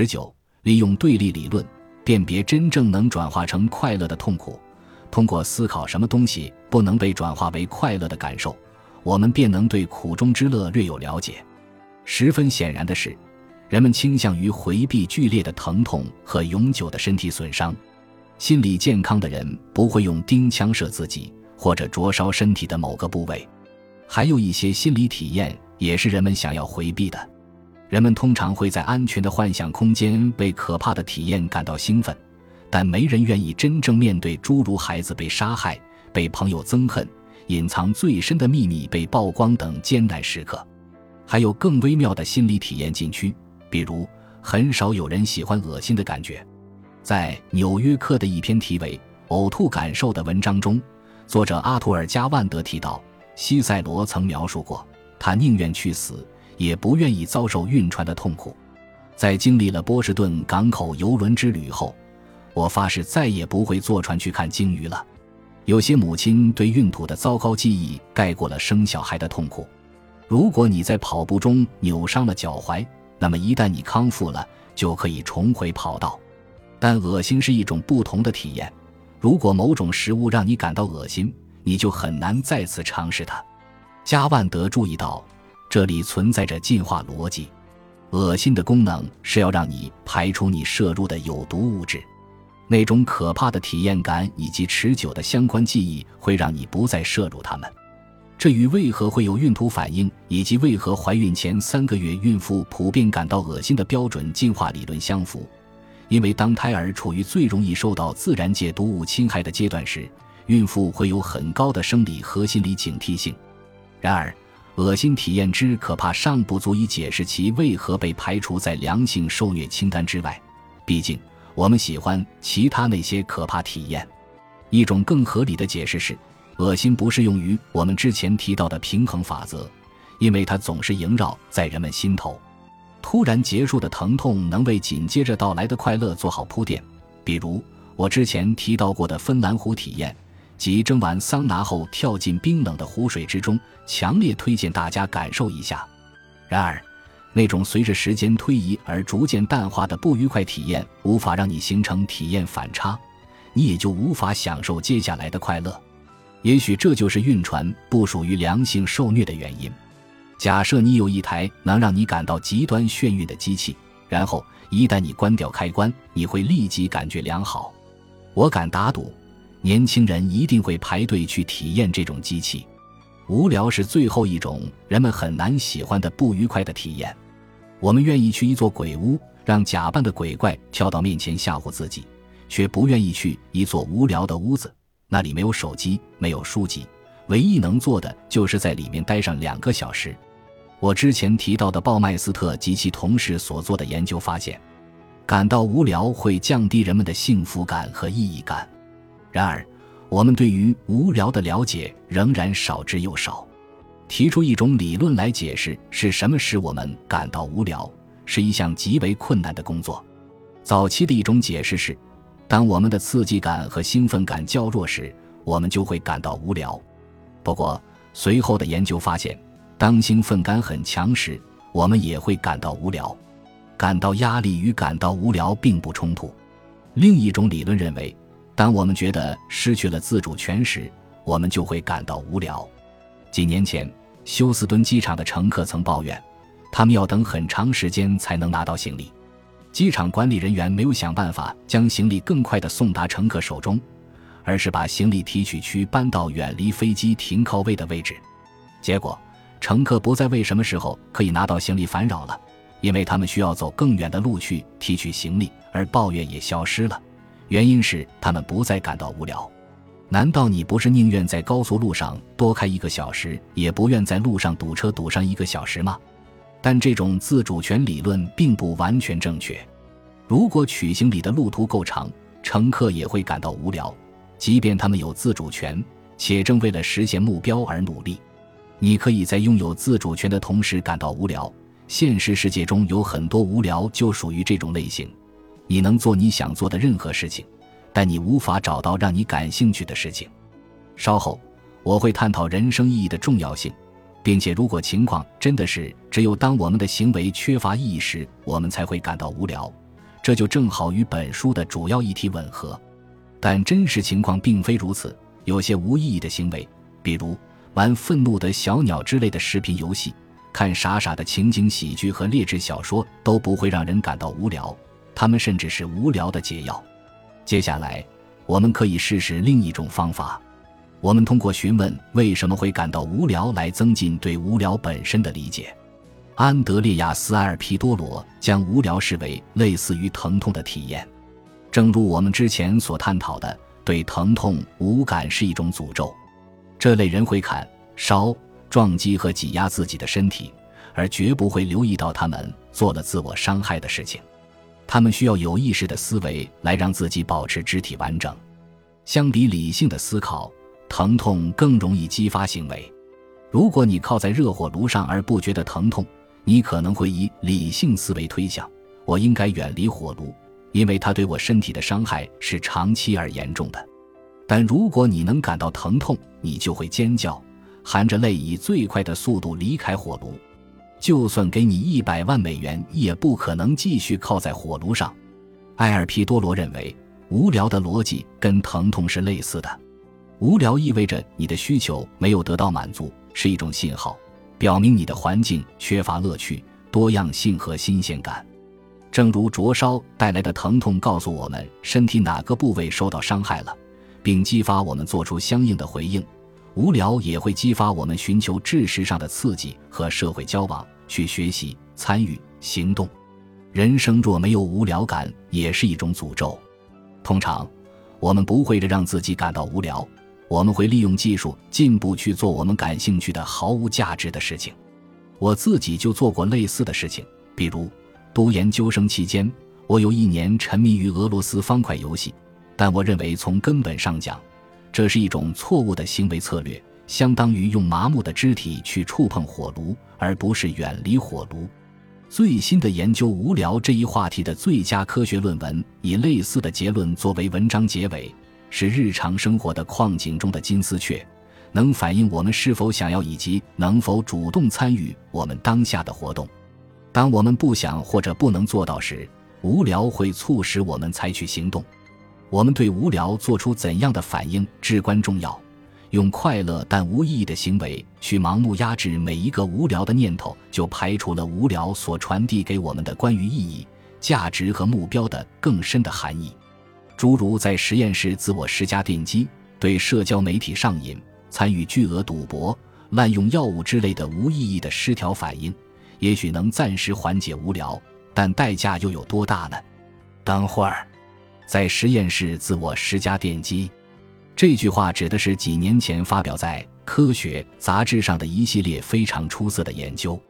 十九，利用对立理论辨别真正能转化成快乐的痛苦。通过思考什么东西不能被转化为快乐的感受，我们便能对苦中之乐略有了解。十分显然的是，人们倾向于回避剧烈的疼痛和永久的身体损伤。心理健康的人不会用钉枪射自己，或者灼烧身体的某个部位。还有一些心理体验也是人们想要回避的。人们通常会在安全的幻想空间为可怕的体验感到兴奋，但没人愿意真正面对诸如孩子被杀害、被朋友憎恨、隐藏最深的秘密被曝光等艰难时刻。还有更微妙的心理体验禁区，比如很少有人喜欢恶心的感觉。在《纽约客》的一篇题为《呕吐感受》的文章中，作者阿图尔·加万德提到，西塞罗曾描述过，他宁愿去死，也不愿意遭受晕船的痛苦。在经历了波士顿港口游轮之旅后，我发誓再也不会坐船去看鲸鱼了。有些母亲对孕吐的糟糕记忆盖过了生小孩的痛苦。如果你在跑步中扭伤了脚踝，那么一旦你康复了，就可以重回跑道。但恶心是一种不同的体验。如果某种食物让你感到恶心，你就很难再次尝试它。加万德注意到，这里存在着进化逻辑。恶心的功能是要让你排出你摄入的有毒物质。那种可怕的体验感以及持久的相关记忆会让你不再摄入它们。这与为何会有孕吐反应以及为何怀孕前三个月孕妇普遍感到恶心的标准进化理论相符。因为当胎儿处于最容易受到自然界毒物侵害的阶段时，孕妇会有很高的生理和心理警惕性。然而，恶心体验之可怕尚不足以解释其为何被排除在良性受虐清单之外。毕竟，我们喜欢其他那些可怕体验。一种更合理的解释是，恶心不适用于我们之前提到的平衡法则，因为它总是萦绕在人们心头。突然结束的疼痛能为紧接着到来的快乐做好铺垫，比如我之前提到过的芬兰湖体验，即蒸完桑拿后跳进冰冷的湖水之中，强烈推荐大家感受一下。然而，那种随着时间推移而逐渐淡化的不愉快体验，无法让你形成体验反差，你也就无法享受接下来的快乐。也许这就是晕船不属于良性受虐的原因。假设你有一台能让你感到极端眩晕的机器，然后一旦你关掉开关，你会立即感觉良好。我敢打赌，年轻人一定会排队去体验这种机器。无聊是最后一种人们很难喜欢的不愉快的体验。我们愿意去一座鬼屋，让假扮的鬼怪跳到面前吓唬自己，却不愿意去一座无聊的屋子，那里没有手机，没有书籍，唯一能做的就是在里面待上两个小时。我之前提到的鲍麦斯特及其同事所做的研究发现，感到无聊会降低人们的幸福感和意义感。然而，我们对于无聊的了解仍然少之又少。提出一种理论来解释是什么使我们感到无聊，是一项极为困难的工作。早期的一种解释是，当我们的刺激感和兴奋感较弱时，我们就会感到无聊。不过，随后的研究发现。当兴奋感很强时，我们也会感到无聊。感到压力与感到无聊并不冲突。另一种理论认为，当我们觉得失去了自主权时，我们就会感到无聊。几年前，休斯敦机场的乘客曾抱怨，他们要等很长时间才能拿到行李。机场管理人员没有想办法将行李更快地送达乘客手中，而是把行李提取区搬到远离飞机停靠位的位置。结果。乘客不再为什么时候可以拿到行李烦扰了，因为他们需要走更远的路去提取行李，而抱怨也消失了。原因是他们不再感到无聊。难道你不是宁愿在高速路上多开一个小时，也不愿在路上堵车堵上一个小时吗？但这种自主权理论并不完全正确。如果取行李的路途够长，乘客也会感到无聊，即便他们有自主权，且正为了实现目标而努力。你可以在拥有自主权的同时感到无聊。现实世界中有很多无聊就属于这种类型。你能做你想做的任何事情，但你无法找到让你感兴趣的事情。稍后我会探讨人生意义的重要性，并且如果情况真的是只有当我们的行为缺乏意义时，我们才会感到无聊，这就正好与本书的主要议题吻合。但真实情况并非如此，有些无意义的行为，比如玩愤怒的小鸟之类的视频游戏，看傻傻的情景喜剧和劣质小说，都不会让人感到无聊。他们甚至是无聊的解药。接下来，我们可以试试另一种方法。我们通过询问为什么会感到无聊来增进对无聊本身的理解。安德烈亚斯·埃尔皮多罗将无聊视为类似于疼痛的体验，正如我们之前所探讨的，对疼痛无感是一种诅咒。这类人会砍、烧、撞击和挤压自己的身体，而绝不会留意到他们做了自我伤害的事情。他们需要有意识的思维来让自己保持肢体完整。相比理性的思考，疼痛更容易激发行为。如果你靠在热火炉上而不觉得疼痛，你可能会以理性思维推想：我应该远离火炉，因为它对我身体的伤害是长期而严重的。但如果你能感到疼痛，你就会尖叫，含着泪以最快的速度离开火炉。就算给你一百万美元，也不可能继续靠在火炉上。埃尔皮多罗认为，无聊的逻辑跟疼痛是类似的。无聊意味着你的需求没有得到满足，是一种信号，表明你的环境缺乏乐趣、多样性和新鲜感。正如灼烧带来的疼痛告诉我们身体哪个部位受到伤害了，并激发我们做出相应的回应。无聊也会激发我们寻求知识上的刺激和社会交往，去学习、参与、行动。人生若没有无聊感，也是一种诅咒。通常，我们不会让自己感到无聊，我们会利用技术进步去做我们感兴趣的毫无价值的事情。我自己就做过类似的事情，比如读研究生期间，我有一年沉迷于俄罗斯方块游戏，但我认为从根本上讲。这是一种错误的行为策略，相当于用麻木的肢体去触碰火炉，而不是远离火炉。最新的研究无聊这一话题的最佳科学论文，以类似的结论作为文章结尾：是日常生活的矿井中的金丝雀，能反映我们是否想要以及能否主动参与我们当下的活动。当我们不想或者不能做到时，无聊会促使我们采取行动。我们对无聊做出怎样的反应至关重要。用快乐但无意义的行为去盲目压制每一个无聊的念头，就排除了无聊所传递给我们的关于意义、价值和目标的更深的含义。诸如在实验室自我施加电击、对社交媒体上瘾、参与巨额赌博、滥用药物之类的无意义的失调反应，也许能暂时缓解无聊，但代价又有多大呢？等会儿。在实验室自我施加电击，这句话指的是几年前发表在《科学》杂志上的一系列非常出色的研究。